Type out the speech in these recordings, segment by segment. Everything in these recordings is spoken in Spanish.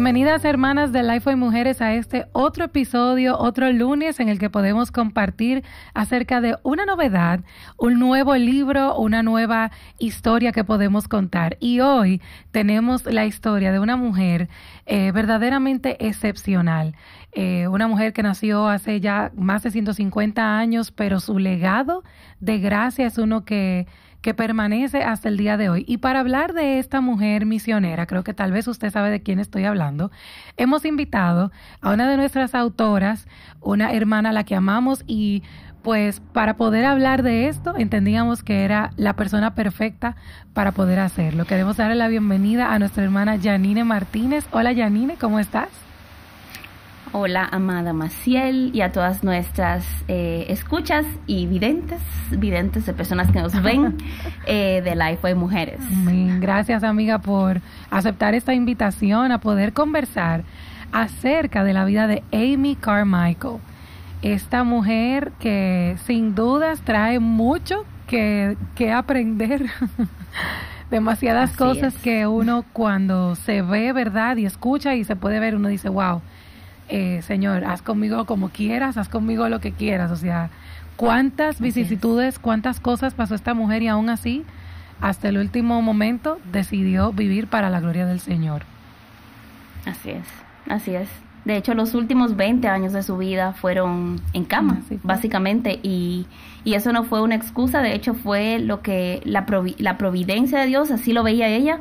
Bienvenidas hermanas de Life y Mujeres a este otro episodio, otro lunes en el que podemos compartir acerca de una novedad, un nuevo libro, una nueva historia que podemos contar. Y hoy tenemos la historia de una mujer eh, verdaderamente excepcional. Eh, una mujer que nació hace ya más de 150 años, pero su legado de gracia es uno que que permanece hasta el día de hoy. Y para hablar de esta mujer misionera, creo que tal vez usted sabe de quién estoy hablando, hemos invitado a una de nuestras autoras, una hermana a la que amamos y pues para poder hablar de esto entendíamos que era la persona perfecta para poder hacerlo. Queremos darle la bienvenida a nuestra hermana Janine Martínez. Hola Janine, ¿cómo estás? Hola, amada Maciel, y a todas nuestras eh, escuchas y videntes, videntes de personas que nos ven eh, de Life de Mujeres. Gracias, amiga, por aceptar esta invitación a poder conversar acerca de la vida de Amy Carmichael. Esta mujer que sin dudas trae mucho que, que aprender. Demasiadas cosas que uno cuando se ve, ¿verdad? Y escucha y se puede ver, uno dice, wow eh, Señor, haz conmigo como quieras, haz conmigo lo que quieras. O sea, cuántas vicisitudes, cuántas cosas pasó esta mujer y aún así, hasta el último momento, decidió vivir para la gloria del Señor. Así es, así es. De hecho, los últimos 20 años de su vida fueron en cama, básicamente, y, y, eso no fue una excusa, de hecho fue lo que la, la providencia de Dios, así lo veía ella,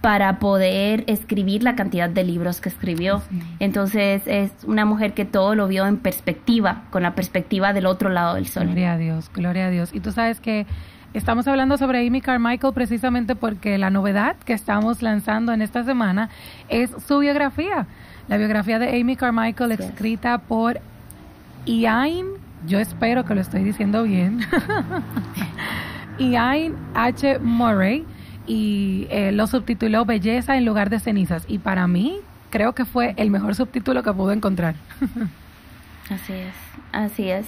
para poder escribir la cantidad de libros que escribió. Entonces es una mujer que todo lo vio en perspectiva, con la perspectiva del otro lado del sol. Gloria a Dios, gloria a Dios. Y tú sabes que estamos hablando sobre Amy Carmichael precisamente porque la novedad que estamos lanzando en esta semana es su biografía. La biografía de Amy Carmichael escrita por Ian, yo espero que lo estoy diciendo bien, Ian H. Murray y eh, lo subtituló Belleza en lugar de cenizas. Y para mí creo que fue el mejor subtítulo que pude encontrar. así es, así es.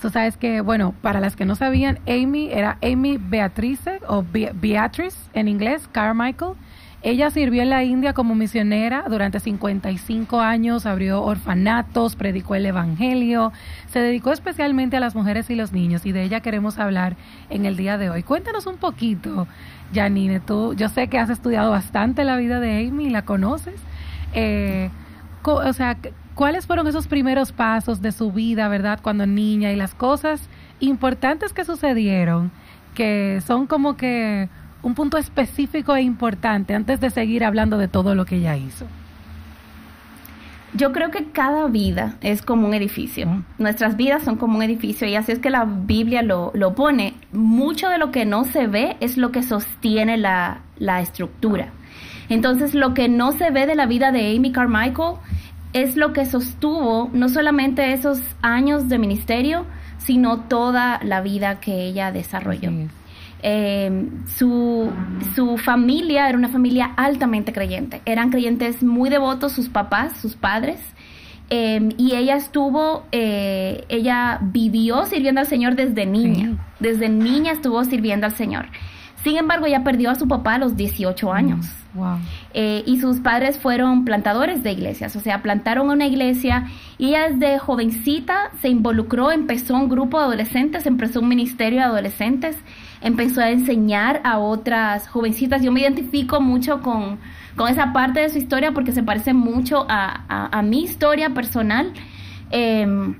Tú sabes que, bueno, para las que no sabían, Amy era Amy Beatrice o Beatrice en inglés, Carmichael. Ella sirvió en la India como misionera durante 55 años, abrió orfanatos, predicó el Evangelio, se dedicó especialmente a las mujeres y los niños y de ella queremos hablar en el día de hoy. Cuéntanos un poquito Janine, tú, yo sé que has estudiado bastante la vida de Amy, la conoces. Eh, o sea, ¿cuáles fueron esos primeros pasos de su vida, verdad, cuando niña y las cosas importantes que sucedieron, que son como que un punto específico e importante antes de seguir hablando de todo lo que ella hizo? Yo creo que cada vida es como un edificio. Nuestras vidas son como un edificio y así es que la Biblia lo, lo pone. Mucho de lo que no se ve es lo que sostiene la, la estructura. Entonces, lo que no se ve de la vida de Amy Carmichael es lo que sostuvo no solamente esos años de ministerio, sino toda la vida que ella desarrolló. Eh, su, su familia era una familia altamente creyente. Eran creyentes muy devotos, sus papás, sus padres. Eh, y ella estuvo, eh, ella vivió sirviendo al Señor desde niña. Desde niña estuvo sirviendo al Señor. Sin embargo, ella perdió a su papá a los 18 mm, años. y sus padres fueron plantadores de iglesias, o sea, plantaron una iglesia y ella desde jovencita se involucró, empezó un grupo de adolescentes, empezó un ministerio de adolescentes empezó a enseñar a otras jovencitas. Yo me identifico mucho con, esa parte de su historia porque se parece mucho a, mi historia personal. Em,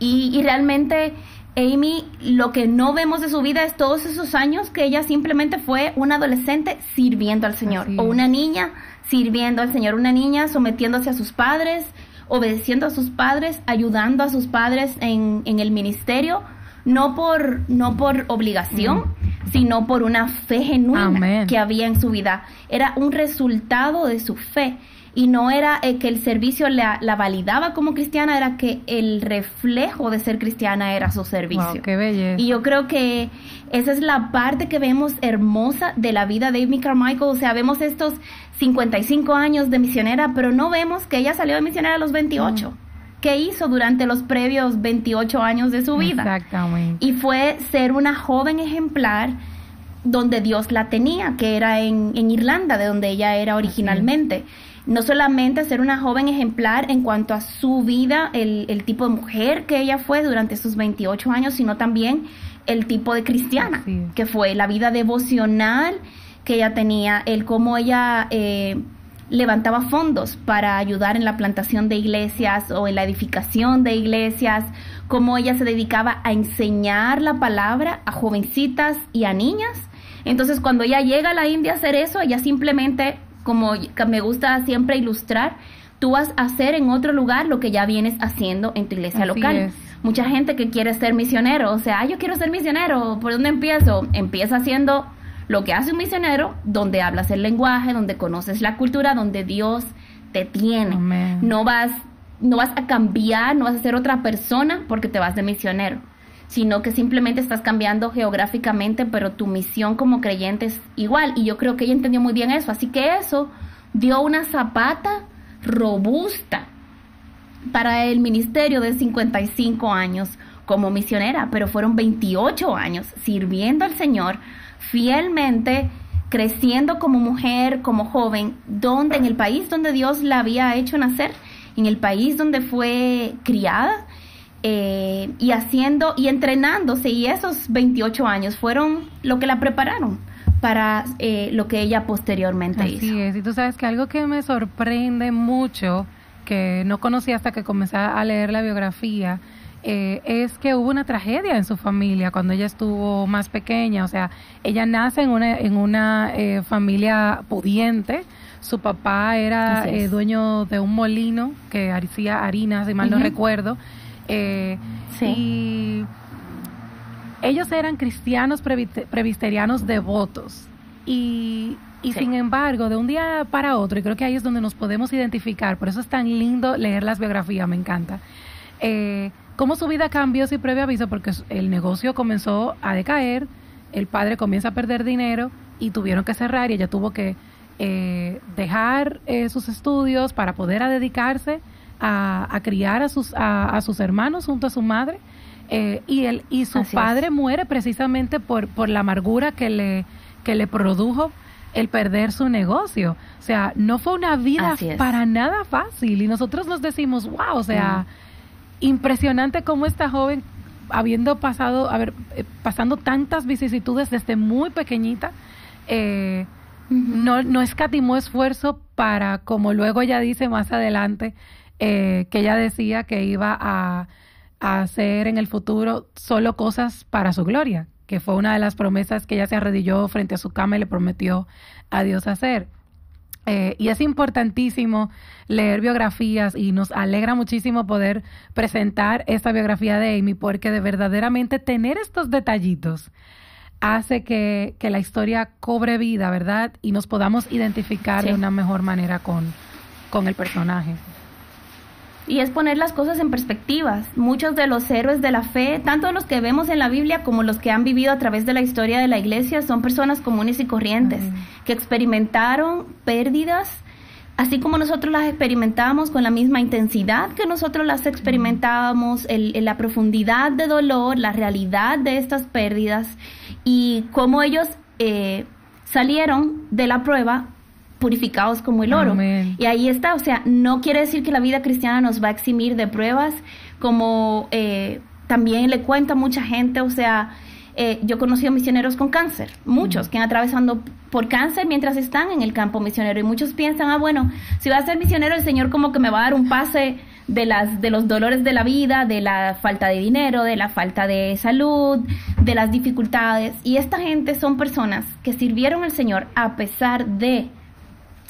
y, realmente Amy, lo que no vemos de su vida es todos esos años que ella simplemente fue una adolescente sirviendo al Señor o una niña sirviendo al Señor, una niña sometiéndose a sus padres, obedeciendo a sus padres, ayudando a sus padres en, en el ministerio no por, no por obligación, mm. sino por una fe genuina que había en su vida. Era un resultado de su fe. Y no era eh, que el servicio la, validaba como cristiana, era que el reflejo de ser cristiana era su servicio. qué Y yo creo que esa es la parte que vemos hermosa de la vida de Amy Carmichael. O sea, vemos estos 55 años de misionera, pero no vemos que ella salió de misionera a los 28 que hizo durante los previos 28 años de su vida. Exactamente. Y fue ser una joven ejemplar donde Dios la tenía, que era en, Irlanda, de donde ella era originalmente. no solamente ser una joven ejemplar en cuanto a su vida, el, el tipo de mujer que ella fue durante sus 28 años, sino también el tipo de cristiana que fue, la vida devocional que ella tenía, el cómo ella eh, levantaba fondos para ayudar en la plantación de iglesias o en la edificación de iglesias, cómo ella se dedicaba a enseñar la palabra a jovencitas y a niñas. Entonces cuando ella llega a la India a hacer eso, ella simplemente como me gusta siempre ilustrar, tú vas a hacer en otro lugar lo que ya vienes haciendo en tu iglesia local. Mucha gente que quiere ser misionero, o sea, yo quiero ser misionero, ¿por dónde empiezo? Empieza haciendo lo que hace un misionero, donde hablas el lenguaje, donde conoces la cultura, donde Dios te tiene. No vas no vas a cambiar, no vas a ser otra persona porque te vas de misionero sino que simplemente estás cambiando geográficamente, pero tu misión como creyente es igual. Y yo creo que ella entendió muy bien eso. Así que eso dio una zapata robusta para el ministerio de 55 años como misionera, pero fueron 28 años sirviendo al Señor fielmente, creciendo como mujer, como joven, donde en el país donde Dios la había hecho nacer, en el país donde fue criada, eh, y haciendo y entrenándose y esos 28 años fueron lo que la prepararon para eh, lo que ella posteriormente hizo. Así es, y tú sabes que algo que me sorprende mucho, que no conocía hasta que comencé a leer la biografía, eh, es que hubo una tragedia en su familia cuando ella estuvo más pequeña, o sea, ella nace en una, en una familia pudiente, su papá era dueño de un molino que hacía harina, si mal no recuerdo, eh, Y ellos eran cristianos previsterianos devotos. Y, y sin embargo, de un día para otro, y creo que ahí es donde nos podemos identificar, por eso es tan lindo leer las biografías, me encanta. Eh, cómo su vida cambió sin previo aviso, porque el negocio comenzó a decaer, el padre comienza a perder dinero y tuvieron que cerrar y ella tuvo que eh, dejar eh, sus estudios para poder dedicarse a, criar a sus, a, sus hermanos junto a su madre. Eh, y, él, y su padre muere precisamente por, por la amargura que le, que le produjo el perder su negocio. O sea, no fue una vida para nada fácil. Y nosotros nos decimos, wow, o sea, impresionante cómo esta joven, habiendo pasado, a ver, eh, pasando tantas vicisitudes desde muy pequeña, eh, no, no escatimó esfuerzo para, como luego ella dice más adelante, eh, que ella decía que iba a, hacer en el futuro solo cosas para su gloria, que fue una de las promesas que ella se arrodilló frente a su cama y le prometió a Dios hacer. Eh, y es importantísimo leer biografías y nos alegra muchísimo poder presentar esta biografía de Amy porque de verdaderamente tener estos detallitos hace que, que la historia cobre vida, ¿verdad? Y nos podamos identificar de una mejor manera con, con el personaje y es poner las cosas en perspectivas. Muchos de los héroes de la fe, tanto los que vemos en la Biblia como los que han vivido a través de la historia de la iglesia, son personas comunes y corrientes, que experimentaron pérdidas, así como nosotros las experimentamos con la misma intensidad que nosotros las experimentábamos, la profundidad de dolor, la realidad de estas pérdidas y cómo ellos eh, salieron de la prueba purificados como el oro. Y ahí está, o sea, no quiere decir que la vida cristiana nos va a eximir de pruebas, como eh, también le cuenta mucha gente, o sea, eh, yo he conocido misioneros con cáncer, muchos que han atravesando por cáncer mientras están en el campo misionero y muchos piensan, ah, bueno, si va a ser misionero el Señor como que me va a dar un pase de las de los dolores de la vida, de la falta de dinero, de la falta de salud, de las dificultades y esta gente son personas que sirvieron al Señor a pesar de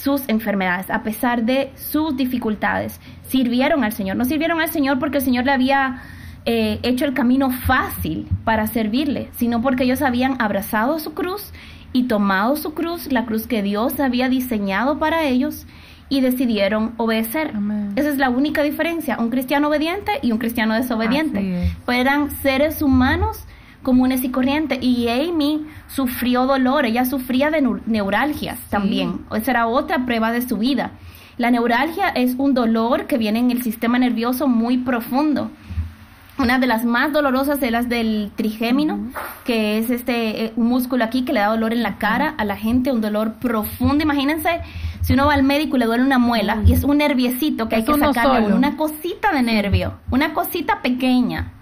sus enfermedades, a pesar de sus dificultades, sirvieron al Señor. No sirvieron al Señor porque el Señor le había eh, hecho el camino fácil para servirle, sino porque ellos habían abrazado su cruz y tomado su cruz, la cruz que Dios había diseñado para ellos, y decidieron obedecer. Esa es la única diferencia, un cristiano obediente y un cristiano desobediente. Pues eran seres humanos comunes y corrientes. Y Amy sufrió dolor, ella sufría de neuralgias también. Esa era otra prueba de su vida. La neuralgia es un dolor que viene en el sistema nervioso muy profundo. Una de las más dolorosas es las del trigémino, que es este eh, un músculo aquí que le da dolor en la cara a la gente, un dolor profundo. Imagínense Si uno va al médico y le duele una muela, y es un nerviecito que hay que sacarle, una cosita de nervio, una cosita pequeña,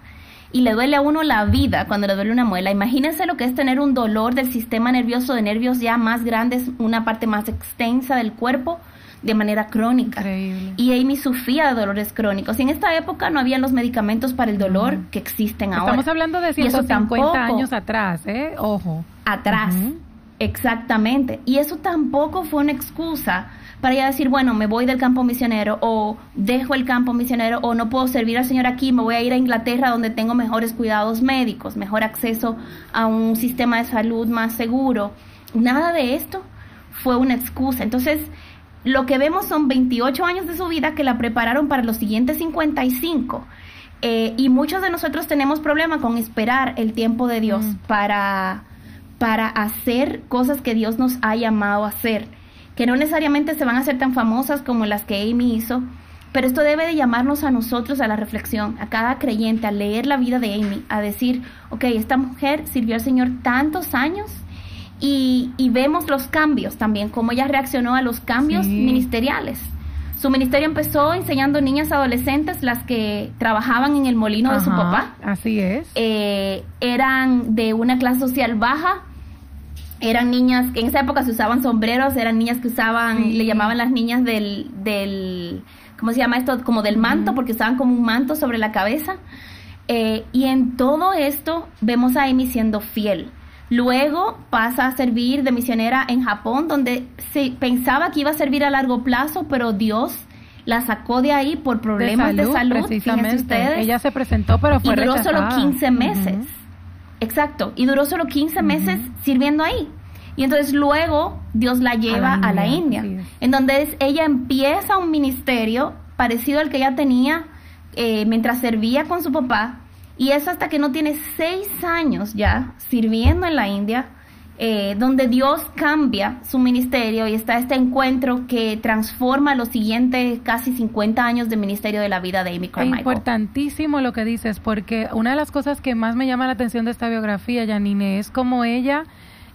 y le duele a uno la vida cuando le duele una muela. Imagínense lo que es tener un dolor del sistema nervioso, de nervios ya más grandes, una parte más extensa del cuerpo, de manera crónica. Increíble. Y Amy sufría de dolores crónicos. Y en esta época no había los medicamentos para el dolor que existen ahora. Estamos hablando de 150 años atrás, ¿eh? Ojo. Atrás, exactamente. Y eso tampoco fue una excusa para ya decir, bueno, me voy del campo misionero o dejo el campo misionero o no puedo servir al Señor aquí, me voy a ir a Inglaterra donde tengo mejores cuidados médicos, mejor acceso a un sistema de salud más seguro. Nada de esto fue una excusa. Entonces, lo que vemos son 28 años de su vida que la prepararon para los siguientes 55. Eh, y muchos de nosotros tenemos problema con esperar el tiempo de Dios mm. para, para hacer cosas que Dios nos ha llamado a hacer, que no necesariamente se van a hacer tan famosas como las que Amy hizo, pero esto debe de llamarnos a nosotros a la reflexión, a cada creyente, a leer la vida de Amy, a decir, ok, esta mujer sirvió al Señor tantos años y, vemos los cambios también, cómo ella reaccionó a los cambios ministeriales. Su ministerio empezó enseñando niñas adolescentes, las que trabajaban en el molino de su papá. Así es. Eh, eran de una clase social baja, eran niñas que en esa época se usaban sombreros, eran niñas que usaban, le llamaban las niñas del, del, ¿cómo se llama esto? Como del manto, porque usaban como un manto sobre la cabeza. Eh, y en todo esto vemos a Amy siendo fiel. Luego pasa a servir de misionera en Japón, donde se pensaba que iba a servir a largo plazo, pero Dios la sacó de ahí por problemas de salud. precisamente. ustedes. Ella se presentó, pero fue Y duró solo 15 meses. Exacto. Y duró solo 15 meses sirviendo ahí. Y entonces luego Dios la lleva a la India, en donde ella empieza un ministerio parecido al que ella tenía eh, mientras servía con su papá, y es hasta que no tiene seis años ya sirviendo en la India, eh, donde Dios cambia su ministerio y está este encuentro que transforma los siguientes casi 50 años de ministerio de la vida de Amy Carmichael. Es importantísimo lo que dices, porque una de las cosas que más me llama la atención de esta biografía, Janine, es como ella...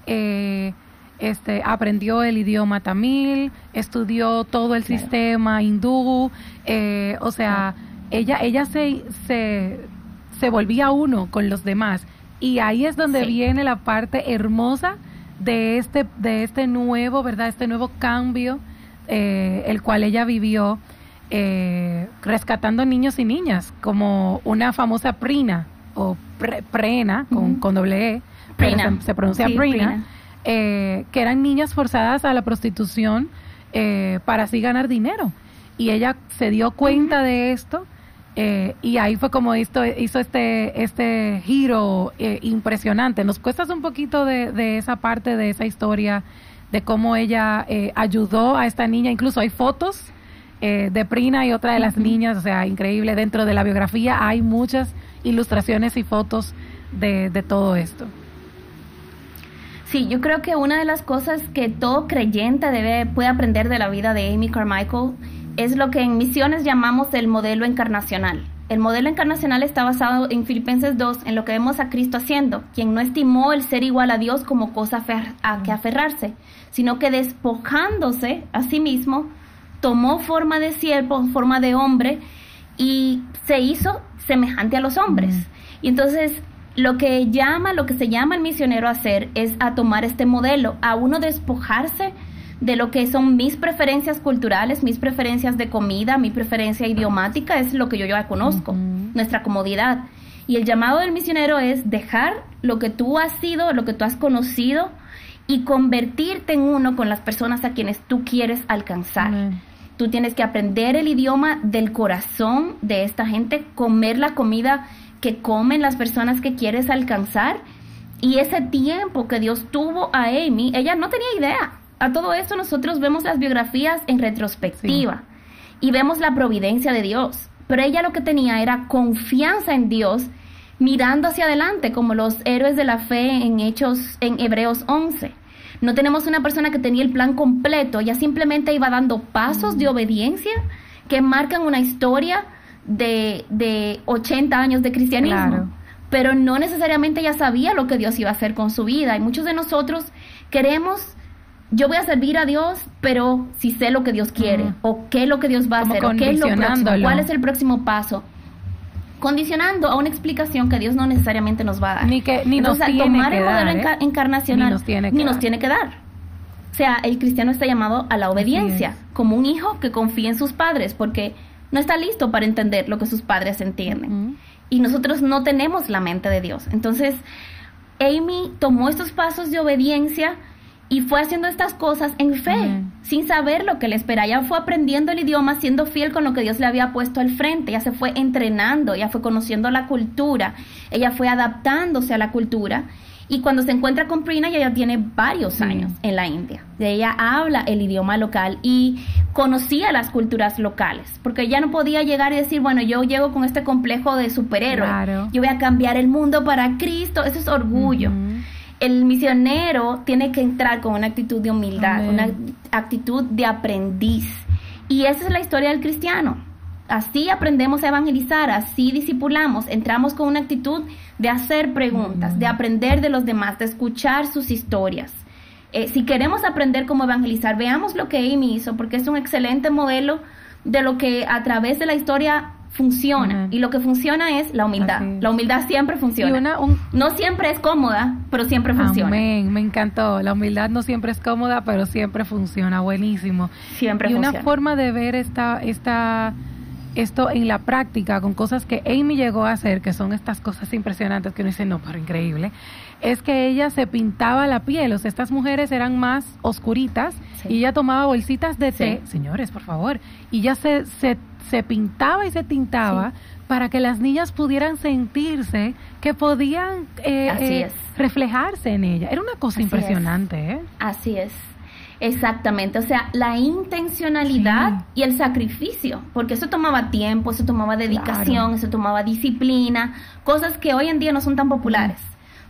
Eh, este, aprendió el idioma tamil, estudió todo el sistema hindú, eh, o sea, ella, ella se, se se volvía uno con los demás. Y ahí es donde viene la parte hermosa de este, de este nuevo, ¿verdad? Este nuevo cambio, eh, el cual ella vivió eh, rescatando niños y niñas, como una famosa Prina, o Prena, con, con doble E, Se, pronuncia Prina, eh, que eran niñas forzadas a la prostitución para así ganar dinero. Y ella se dio cuenta de esto eh, y ahí fue como hizo, hizo este, este giro eh, impresionante. ¿Nos cuestas un poquito de, esa parte de esa historia, de cómo ella eh, ayudó a esta niña? Incluso hay fotos de Prina y otra de las niñas, o sea, increíble. Dentro de la biografía hay muchas ilustraciones y fotos de, de todo esto. Sí, yo creo que una de las cosas que todo creyente debe, puede aprender de la vida de Amy Carmichael es lo que en misiones llamamos el modelo encarnacional. El modelo encarnacional está basado en Filipenses 2, en lo que vemos a Cristo haciendo, quien no estimó el ser igual a Dios como cosa a que aferrarse, sino que despojándose a sí mismo, tomó forma de siervo, forma de hombre, y se hizo semejante a los hombres. Y entonces lo que llama, lo que se llama el misionero a hacer es a tomar este modelo, a uno despojarse de lo que son mis preferencias culturales, mis preferencias de comida, mi preferencia idiomática, es lo que yo ya conozco, nuestra comodidad. Y el llamado del misionero es dejar lo que tú has sido, lo que tú has conocido y convertirte en uno con las personas a quienes tú quieres alcanzar. Tú tienes que aprender el idioma del corazón de esta gente, comer la comida que comen las personas que quieres alcanzar. Y ese tiempo que Dios tuvo a Amy, ella no tenía idea a todo esto nosotros vemos las biografías en retrospectiva y vemos la providencia de Dios. Pero ella lo que tenía era confianza en Dios, mirando hacia adelante, como los héroes de la fe en Hechos, en Hebreos 11. No tenemos una persona que tenía el plan completo, ella simplemente iba dando pasos de obediencia que marcan una historia de, de 80 años de cristianismo. Pero no necesariamente ella sabía lo que Dios iba a hacer con su vida. Y muchos de nosotros queremos yo voy a servir a Dios, pero si sé lo que Dios quiere, o qué es lo que Dios va a hacer, o qué es lo próximo, cuál es el próximo paso condicionando a una explicación que Dios no necesariamente nos va a dar. Ni que ni nos tiene tomar el modelo ¿eh? encarnacional ni nos tiene que, ni nos tiene que dar. O sea, el cristiano está llamado a la obediencia, como un hijo que confía en sus padres, porque no está listo para entender lo que sus padres entienden. Y nosotros no tenemos la mente de Dios. Entonces, Amy tomó estos pasos de obediencia y fue haciendo estas cosas en fe, sin saber lo que le esperaba. Ella fue aprendiendo el idioma, siendo fiel con lo que Dios le había puesto al frente. Ella se fue entrenando, ella fue conociendo la cultura, ella fue adaptándose a la cultura. Y cuando se encuentra con Prina, ella ya tiene varios años en la India. Ella habla el idioma local y conocía las culturas locales, porque ella no podía llegar y decir, bueno, yo llego con este complejo de superhéroe, yo voy a cambiar el mundo para Cristo. Eso es orgullo el misionero tiene que entrar con una actitud de humildad, una actitud de aprendiz. Y esa es la historia del cristiano. Así aprendemos a evangelizar, así discipulamos, entramos con una actitud de hacer preguntas, de aprender de los demás, de escuchar sus historias. Eh, si queremos aprender cómo evangelizar, veamos lo que Amy hizo, porque es un excelente modelo de lo que a través de la historia funciona. Y lo que funciona es la humildad. La humildad siempre funciona. No siempre es cómoda, pero siempre funciona. Amén, me encantó. La humildad no siempre es cómoda, pero siempre funciona. Buenísimo. Siempre y una forma de ver esta, esta, esto en la práctica, con cosas que Amy llegó a hacer, que son estas cosas impresionantes que uno dice, no, pero increíble, es que ella se pintaba la piel. O sea, estas mujeres eran más oscuritas y ella tomaba bolsitas de té. Señores, por favor. Y ya se, se se pintaba y se tintaba para que las niñas pudieran sentirse que podían eh, eh, reflejarse en ella. Era una cosa impresionante. ¿eh? Así es. Exactamente, o sea, la intencionalidad y el sacrificio, porque eso tomaba tiempo, eso tomaba dedicación, eso tomaba disciplina, cosas que hoy en día no son tan populares.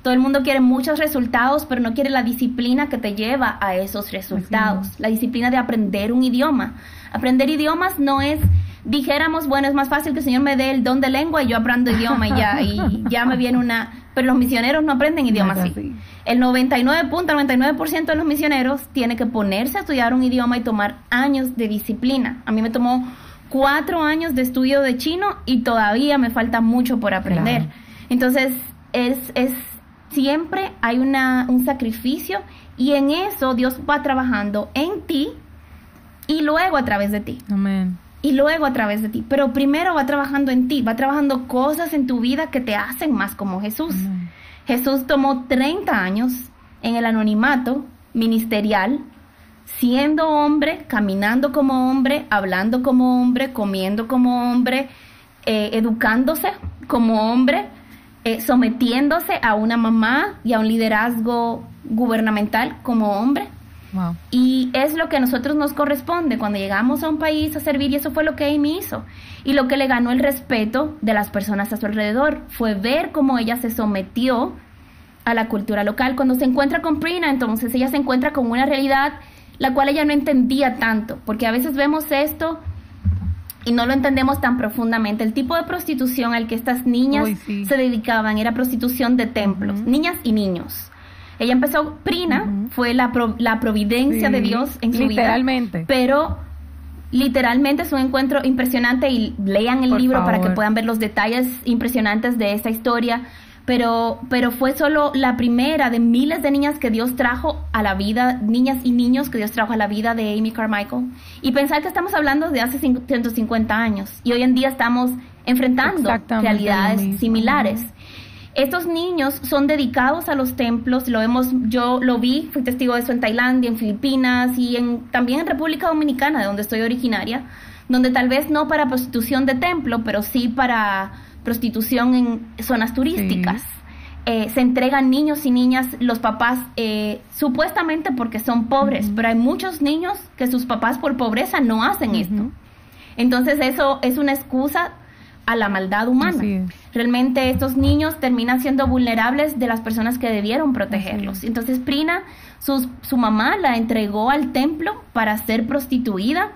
Todo el mundo quiere muchos resultados, pero no quiere la disciplina que te lleva a esos resultados. La disciplina de aprender un idioma. Aprender idiomas no es dijéramos, bueno, es más fácil que el Señor me dé el don de lengua y yo aprendo idioma y ya, y ya me viene una... Pero los misioneros no aprenden idioma así. El 99.99% de los misioneros tiene que ponerse a estudiar un idioma y tomar años de disciplina. A mí me tomó cuatro años de estudio de chino y todavía me falta mucho por aprender. Entonces, es, es siempre hay una, un sacrificio y en eso Dios va trabajando en ti y luego a través de ti. Amén y luego a través de ti. Pero primero va trabajando en ti, va trabajando cosas en tu vida que te hacen más como Jesús. Jesús tomó 30 años en el anonimato ministerial, siendo hombre, caminando como hombre, hablando como hombre, comiendo como hombre, eh, educándose como hombre, eh, sometiéndose a una mamá y a un liderazgo gubernamental como hombre. Y es lo que a nosotros nos corresponde cuando llegamos a un país a servir y eso fue lo que Amy hizo. Y lo que le ganó el respeto de las personas a su alrededor fue ver cómo ella se sometió a la cultura local. Cuando se encuentra con Prina, entonces ella se encuentra con una realidad la cual ella no entendía tanto, porque a veces vemos esto y no lo entendemos tan profundamente. El tipo de prostitución al que estas niñas se dedicaban era prostitución de templos, niñas y niños. Ella empezó, Prina fue la, la providencia de Dios en su literalmente. vida. Pero literalmente es un encuentro impresionante y lean el libro para que puedan ver los detalles impresionantes de esta historia. Pero, pero fue solo la primera de miles de niñas que Dios trajo a la vida, niñas y niños que Dios trajo a la vida de Amy Carmichael. Y pensar que estamos hablando de hace 150 años y hoy en día estamos enfrentando realidades similares. Estos niños son dedicados a los templos, lo hemos, yo lo vi, fui testigo de eso en Tailandia, en Filipinas y en, también en República Dominicana, de donde estoy originaria, donde tal vez no para prostitución de templo, pero sí para prostitución en zonas turísticas. Eh, se entregan niños y niñas, los papás, eh, supuestamente porque son pobres, pero hay muchos niños que sus papás por pobreza no hacen esto. Entonces eso es una excusa a la maldad humana. Realmente estos niños terminan siendo vulnerables de las personas que debieron protegerlos. Entonces Prina, su, su mamá la entregó al templo para ser prostituida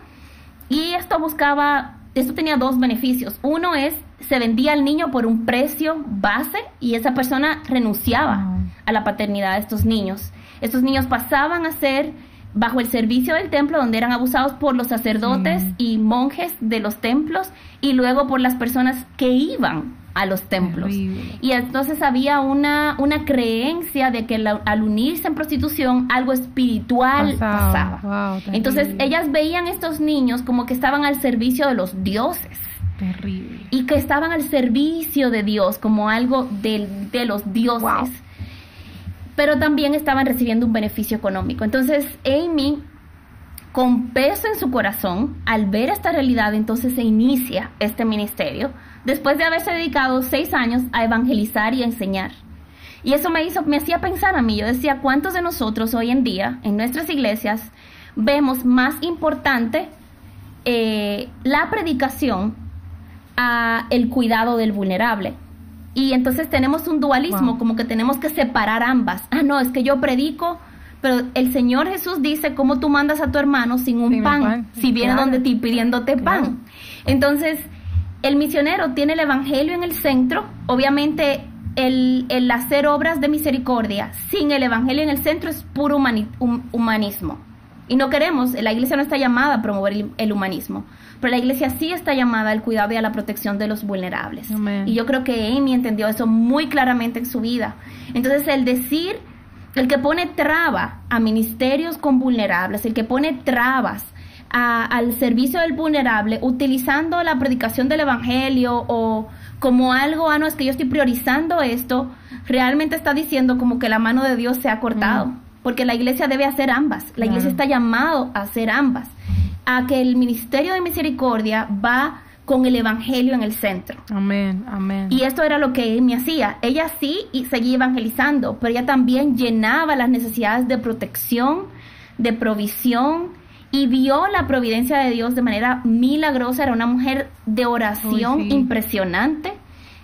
y esto buscaba, esto tenía dos beneficios. Uno es, se vendía al niño por un precio base y esa persona renunciaba a la paternidad de estos niños. Estos niños pasaban a ser bajo el servicio del templo, donde eran abusados por los sacerdotes y monjes de los templos y luego por las personas que iban a los templos. Y entonces había una, una creencia de que al unirse en prostitución algo espiritual pasaba. entonces ellas veían estos niños como que estaban al servicio de los dioses. Terrible. Y que estaban al servicio de Dios como algo de, de los dioses. Pero también estaban recibiendo un beneficio económico. Entonces Amy con peso en su corazón, al ver esta realidad, entonces se inicia este ministerio después de haberse dedicado seis años a evangelizar y a enseñar. Y eso me hizo, me hacía pensar a mí, yo decía, ¿cuántos de nosotros hoy en día en nuestras iglesias vemos más importante eh, la predicación a el cuidado del vulnerable? Y entonces tenemos un dualismo, como que tenemos que separar ambas. Ah, no, es que yo predico, pero el Señor Jesús dice, ¿cómo tú mandas a tu hermano sin un pan, Si viene donde ti pidiéndote pan. Entonces, el misionero tiene el Evangelio en el centro, obviamente el, hacer obras de misericordia sin el Evangelio en el centro es puro humanismo. Y no queremos, la iglesia no está llamada a promover el, humanismo, pero la iglesia sí está llamada al cuidado y a la protección de los vulnerables. Y yo creo que Amy entendió eso muy claramente en su vida. Entonces el decir, el que pone traba a ministerios con vulnerables, el que pone trabas al servicio del vulnerable utilizando la predicación del Evangelio o como algo, ah, no, es que yo estoy priorizando esto, realmente está diciendo como que la mano de Dios se ha cortado, mm. Porque la iglesia debe hacer ambas, la iglesia está llamado a hacer ambas, a que el ministerio de misericordia va con el evangelio en el centro. Amén, amén. Y esto era lo que me hacía. Ella sí y seguía evangelizando, pero ella también llenaba las necesidades de protección, de provisión, y vio la providencia de Dios de manera milagrosa. Era una mujer de oración impresionante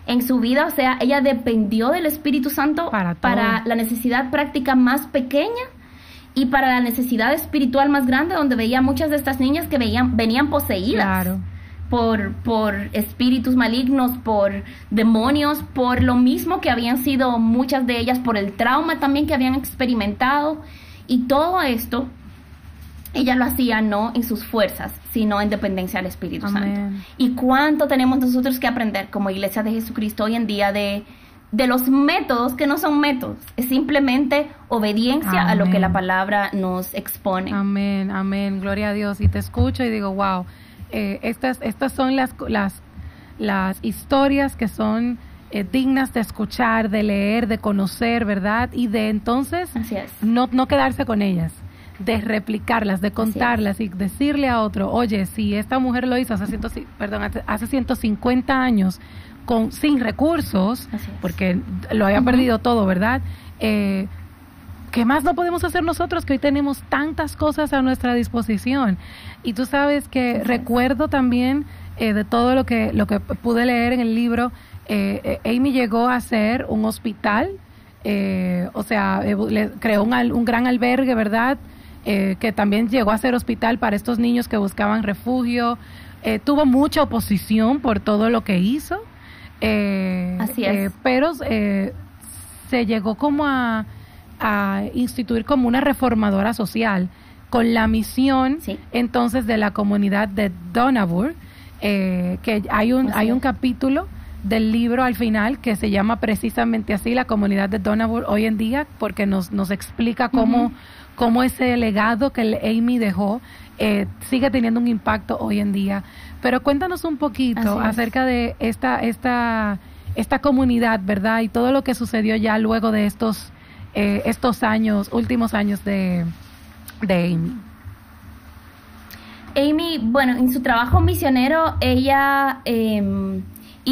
en su vida. O sea, ella dependió del Espíritu Santo para, la necesidad práctica más pequeña y para la necesidad espiritual más grande, donde veía muchas de estas niñas que veían, venían poseídas. Por, por espíritus malignos, por demonios, por lo mismo que habían sido muchas de ellas, por el trauma también que habían experimentado. Y todo esto ella lo hacía no en sus fuerzas, sino en dependencia del Espíritu Santo. ¿Y cuánto tenemos nosotros que aprender como iglesia de Jesucristo hoy en día de, de los métodos que no son métodos? Es simplemente obediencia a lo que la palabra nos expone. Amén, amén, gloria a Dios. Y te escucho y digo, wow, eh, estas, estas son las, las, las historias que son... Eh, dignas de escuchar, de leer, de conocer, ¿verdad? Y de entonces no, no quedarse con ellas, de replicarlas, de contarlas y decirle a otro, oye, si esta mujer lo hizo hace, ciento, perdón, hace 150 años con, sin recursos, porque lo había perdido todo, ¿verdad? Eh, ¿Qué más no podemos hacer nosotros que hoy tenemos tantas cosas a nuestra disposición? Y tú sabes que recuerdo también eh, de todo lo que, lo que pude leer en el libro, eh, Amy llegó a hacer un hospital, o sea, le creó un, un gran albergue, ¿verdad? Eh, que también llegó a ser hospital para estos niños que buscaban refugio. Eh, tuvo mucha oposición por todo lo que hizo. Eh, Así es. pero se llegó como a, instituir como una reformadora social con la misión entonces de la comunidad de Donabur, que hay un, hay un capítulo del libro al final que se llama precisamente así, la comunidad de Donabur hoy en día, porque nos, nos explica cómo, cómo ese legado que el Amy dejó eh, sigue teniendo un impacto hoy en día. Pero cuéntanos un poquito acerca de esta, esta, esta comunidad, ¿verdad? Y todo lo que sucedió ya luego de estos, eh, estos años, últimos años de, de Amy. Amy, bueno, en su trabajo misionero, ella em,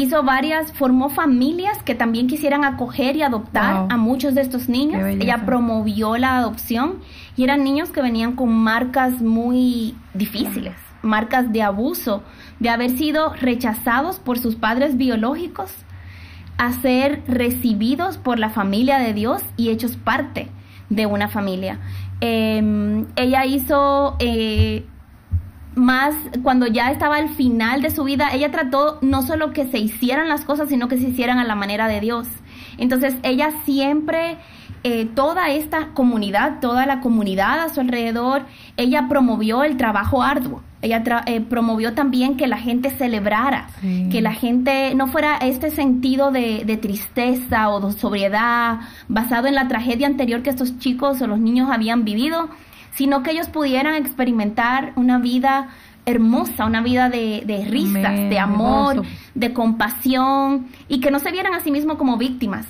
hizo varias, formó familias que también quisieran acoger y adoptar a muchos de estos niños. Ella promovió la adopción y eran niños que venían con marcas muy difíciles, marcas de abuso, de haber sido rechazados por sus padres biológicos, a ser recibidos por la familia de Dios y hechos parte de una familia. Em, ella hizo eh, más cuando ya estaba al final de su vida, ella trató no solo que se hicieran las cosas, sino que se hicieran a la manera de Dios. Entonces ella siempre eh, toda esta comunidad, toda la comunidad a su alrededor, ella promovió el trabajo arduo. Ella eh, promovió también que la gente celebrara, que la gente no fuera este sentido de, de, tristeza o de sobriedad basado en la tragedia anterior que estos chicos o los niños habían vivido, sino que ellos pudieran experimentar una vida hermosa, una vida de, de risas, de amor, de compasión y que no se vieran a sí mismos como víctimas.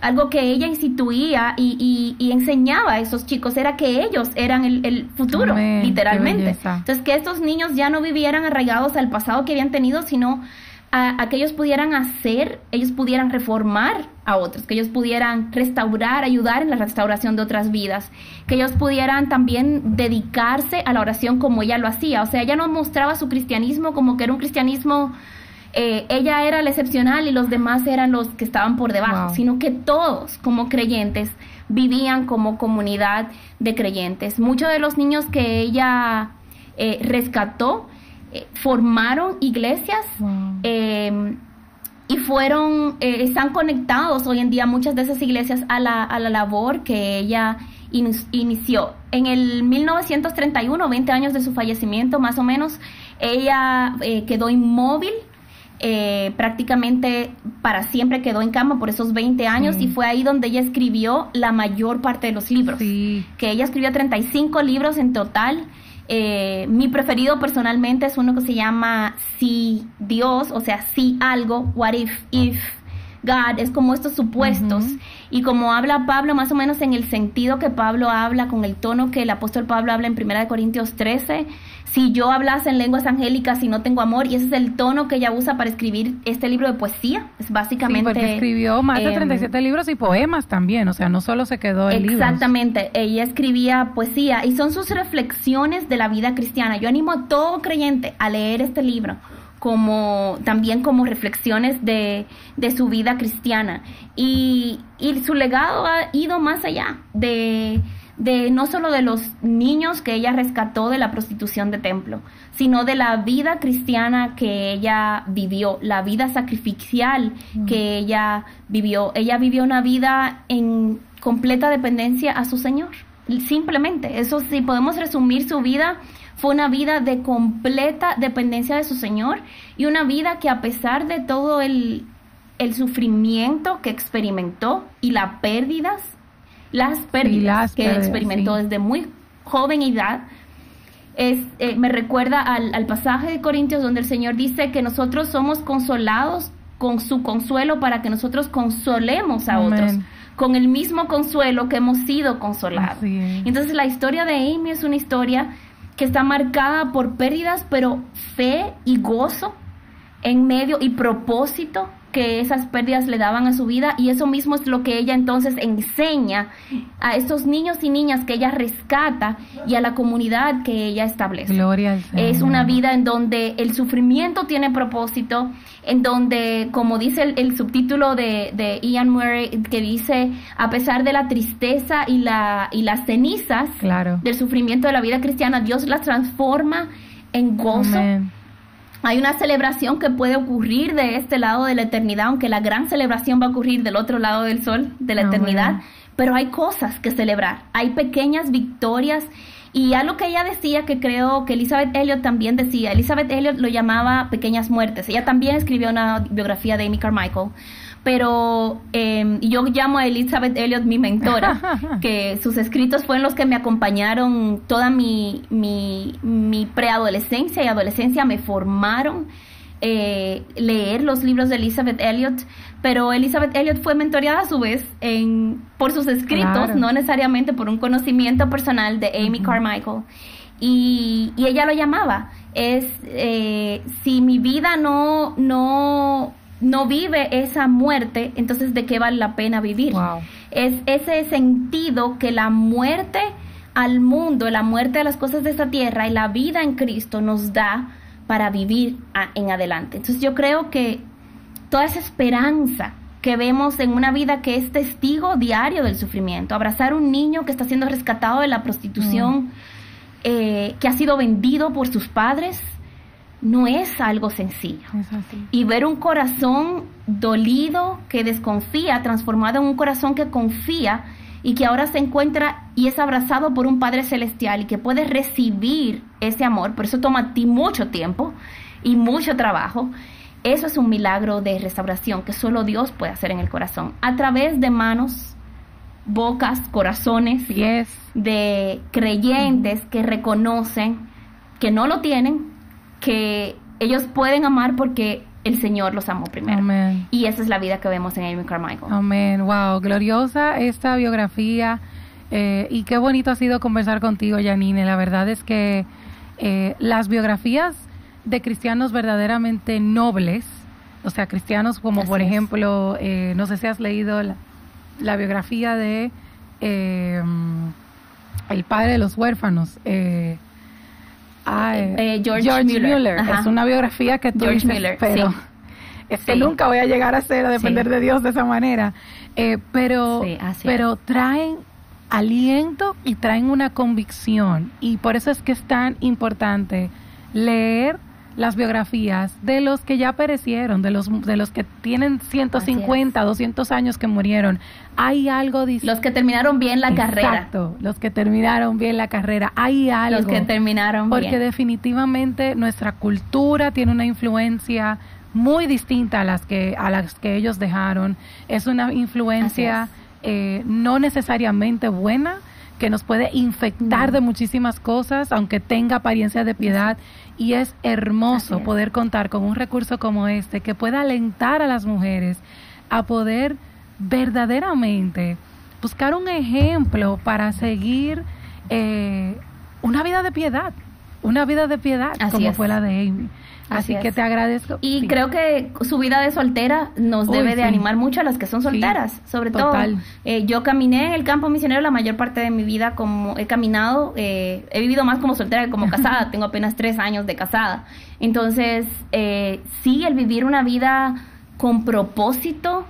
Algo que ella instituía y, y, enseñaba a esos chicos era que ellos eran el, futuro, literalmente. Entonces, que estos niños ya no vivieran arraigados al pasado que habían tenido, sino a, que ellos pudieran hacer, ellos pudieran reformar a otros, que ellos pudieran restaurar, ayudar en la restauración de otras vidas, que ellos pudieran también dedicarse a la oración como ella lo hacía. O sea, ella no mostraba su cristianismo como que era un cristianismo, eh, ella era la excepcional y los demás eran los que estaban por debajo, sino que todos como creyentes vivían como comunidad de creyentes. Muchos de los niños que ella eh, rescató, eh, formaron iglesias em, y fueron, eh, están conectados hoy en día muchas de esas iglesias a la, a la labor que ella inició. En el 1931, 20 años de su fallecimiento más o menos, ella eh, quedó inmóvil. prácticamente para siempre quedó en cama por esos 20 años y fue ahí donde ella escribió la mayor parte de los libros. Que ella escribió 35 libros en total. Eh, mi preferido personalmente es uno que se llama Si Dios, o sea, si algo, what if, if God, es como estos supuestos. Y como habla Pablo, más o menos en el sentido que Pablo habla, con el tono que el apóstol Pablo habla en 1 Corintios 13, si yo hablase en lenguas angélicas y no tengo amor, y ese es el tono que ella usa para escribir este libro de poesía, es básicamente... Sí, porque escribió más de 37 em, libros y poemas también, o sea, no solo se quedó en Exactamente, ella escribía poesía y son sus reflexiones de la vida cristiana. Yo animo a todo creyente a leer este libro como también como reflexiones de, su vida cristiana. Y, su legado ha ido más allá de, de no solo de los niños que ella rescató de la prostitución de templo, sino de la vida cristiana que ella vivió, la vida sacrificial mm. que ella vivió. Ella vivió una vida en completa dependencia a su Señor. Simplemente, eso sí, podemos resumir su vida fue una vida de completa dependencia de su Señor y una vida que a pesar de todo el, sufrimiento que experimentó y las pérdidas, las pérdidas que experimentó desde muy joven edad, es, eh, me recuerda al, pasaje de Corintios donde el Señor dice que nosotros somos consolados con su consuelo para que nosotros consolemos a otros con el mismo consuelo que hemos sido consolados. Entonces la historia de Amy es una historia que está marcada por pérdidas, pero fe y gozo en medio y propósito que esas pérdidas le daban a su vida y eso mismo es lo que ella entonces enseña a estos niños y niñas que ella rescata y a la comunidad que ella establece. Gloria Es una vida en donde el sufrimiento tiene propósito, en donde, como dice el, subtítulo de, Ian Murray, que dice, a pesar de la tristeza y, la, y las cenizas del sufrimiento de la vida cristiana, Dios las transforma en gozo. Hay una celebración que puede ocurrir de este lado de la eternidad, aunque la gran celebración va a ocurrir del otro lado del sol, de la eternidad. Pero hay cosas que celebrar, hay pequeñas victorias y algo que ella decía, que creo que Elizabeth Elliot también decía, Elizabeth Elliot lo llamaba pequeñas muertes. Ella también escribió una biografía de Amy Carmichael, pero eh, yo llamo a Elizabeth Elliot mi mentora, que sus escritos fueron los que me acompañaron toda mi, mi, mi preadolescencia y adolescencia, me formaron. Eh, leer los libros de Elizabeth Elliot, pero Elizabeth Elliot fue mentoreada a su vez en, por sus escritos, no necesariamente por un conocimiento personal de Amy Carmichael. Y, ella lo llamaba, es eh, si mi vida no, no, no vive esa muerte, entonces de qué vale la pena vivir. Es ese sentido que la muerte al mundo, la muerte de las cosas de esta tierra y la vida en Cristo nos da para vivir en adelante. Entonces yo creo que toda esa esperanza que vemos en una vida que es testigo diario del sufrimiento, abrazar un niño que está siendo rescatado de la prostitución, mm. eh, que ha sido vendido por sus padres, no es algo sencillo. y ver un corazón dolido que desconfía, transformado en un corazón que confía, y que ahora se encuentra y es abrazado por un Padre Celestial y que puede recibir ese amor, por eso toma a ti mucho tiempo y mucho trabajo. Eso es un milagro de restauración que solo Dios puede hacer en el corazón, a través de manos, bocas, corazones de creyentes que reconocen que no lo tienen, que ellos pueden amar porque el Señor los amó primero. Y esa es la vida que vemos en Amy Carmichael. Amén. Wow, gloriosa esta biografía. Eh, y qué bonito ha sido conversar contigo, Janine. La verdad es que eh, las biografías de cristianos verdaderamente nobles, o sea, cristianos como por ejemplo, eh, no sé si has leído la, biografía de el padre de los huérfanos. Eh, George, Mueller. Es una biografía que tú George pero es que nunca voy a llegar a ser, a depender de Dios de esa manera. Eh, pero, pero traen aliento y traen una convicción. Y por eso es que es tan importante leer las biografías de los que ya perecieron, de los, de los que tienen 150, 200 años que murieron. Hay algo Los que terminaron bien la carrera. Exacto, los que terminaron bien la carrera. Hay algo. Los que terminaron bien. Porque definitivamente nuestra cultura tiene una influencia muy distinta a las que, a las que ellos dejaron. Es una influencia eh, no necesariamente buena, que nos puede infectar de muchísimas cosas, aunque tenga apariencia de piedad. Y es hermoso poder contar con un recurso como este que pueda alentar a las mujeres a poder verdaderamente buscar un ejemplo para seguir eh, una vida de piedad, una vida de piedad como fue la de Amy. Así, que te agradezco. Y creo que su vida de soltera nos debe de animar mucho a las que son solteras, sobre todo. Eh, yo caminé en el campo misionero la mayor parte de mi vida como he caminado, eh, he vivido más como soltera que como casada, tengo apenas tres años de casada. Entonces, eh, sí, el vivir una vida con propósito,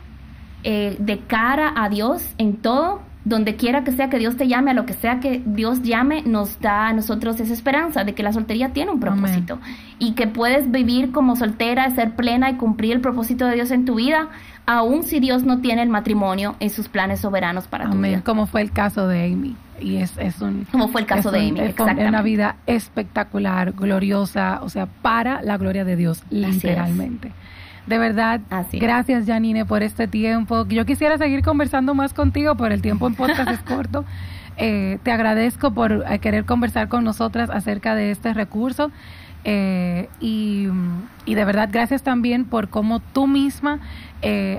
de cara a Dios en todo, donde quiera que sea que Dios te llame, a lo que sea que Dios llame, nos da a nosotros esa esperanza de que la soltería tiene un propósito y que puedes vivir como soltera, ser plena y cumplir el propósito de Dios en tu vida, aun si Dios no tiene el matrimonio en sus planes soberanos para tu vida. Como fue el caso de Amy. Y es, es un, como fue el caso de Amy, exactamente. una vida espectacular, gloriosa, o sea, para la gloria de Dios, literalmente. De verdad, gracias Janine por este tiempo. Yo quisiera seguir conversando más contigo, pero el tiempo en podcast es corto. Eh, te agradezco por eh, querer conversar con nosotras acerca de este recurso. Eh, y, de verdad, gracias también por cómo tú misma,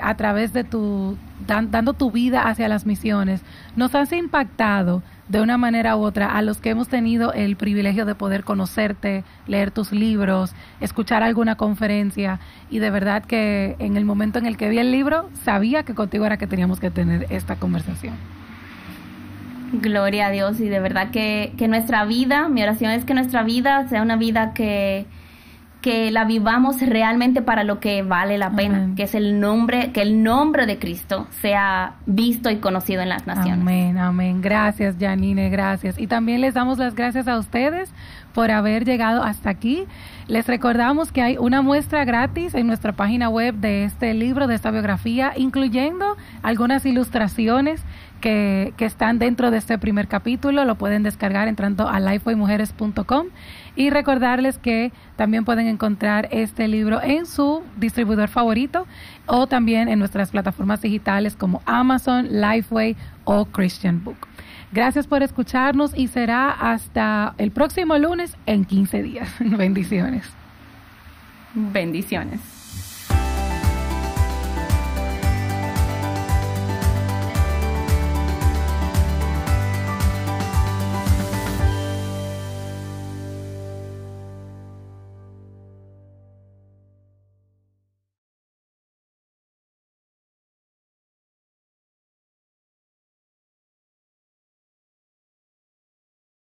a través de tu, dando tu vida hacia las misiones, nos has impactado de una manera u otra a los que hemos tenido el privilegio de poder conocerte, leer tus libros, escuchar alguna conferencia y de verdad que en el momento en el que vi el libro sabía que contigo era que teníamos que tener esta conversación. Gloria a Dios y de verdad que, que nuestra vida, mi oración es que nuestra vida sea una vida que que la vivamos realmente para lo que vale la pena, que es el nombre, que el nombre de Cristo sea visto y conocido en las naciones. Amén, amén. Gracias, Janine, gracias. Y también les damos las gracias a ustedes por haber llegado hasta aquí. Les recordamos que hay una muestra gratis en nuestra página web de este libro, de esta biografía, incluyendo algunas ilustraciones que, que están dentro de este primer capítulo. Lo pueden descargar entrando a lifewaymujeres.com y recordarles que también pueden encontrar este libro en su distribuidor favorito o también en nuestras plataformas digitales como Amazon, Lifeway o Christian Book. Gracias por escucharnos y será hasta el próximo lunes en 15 días. Bendiciones. Bendiciones.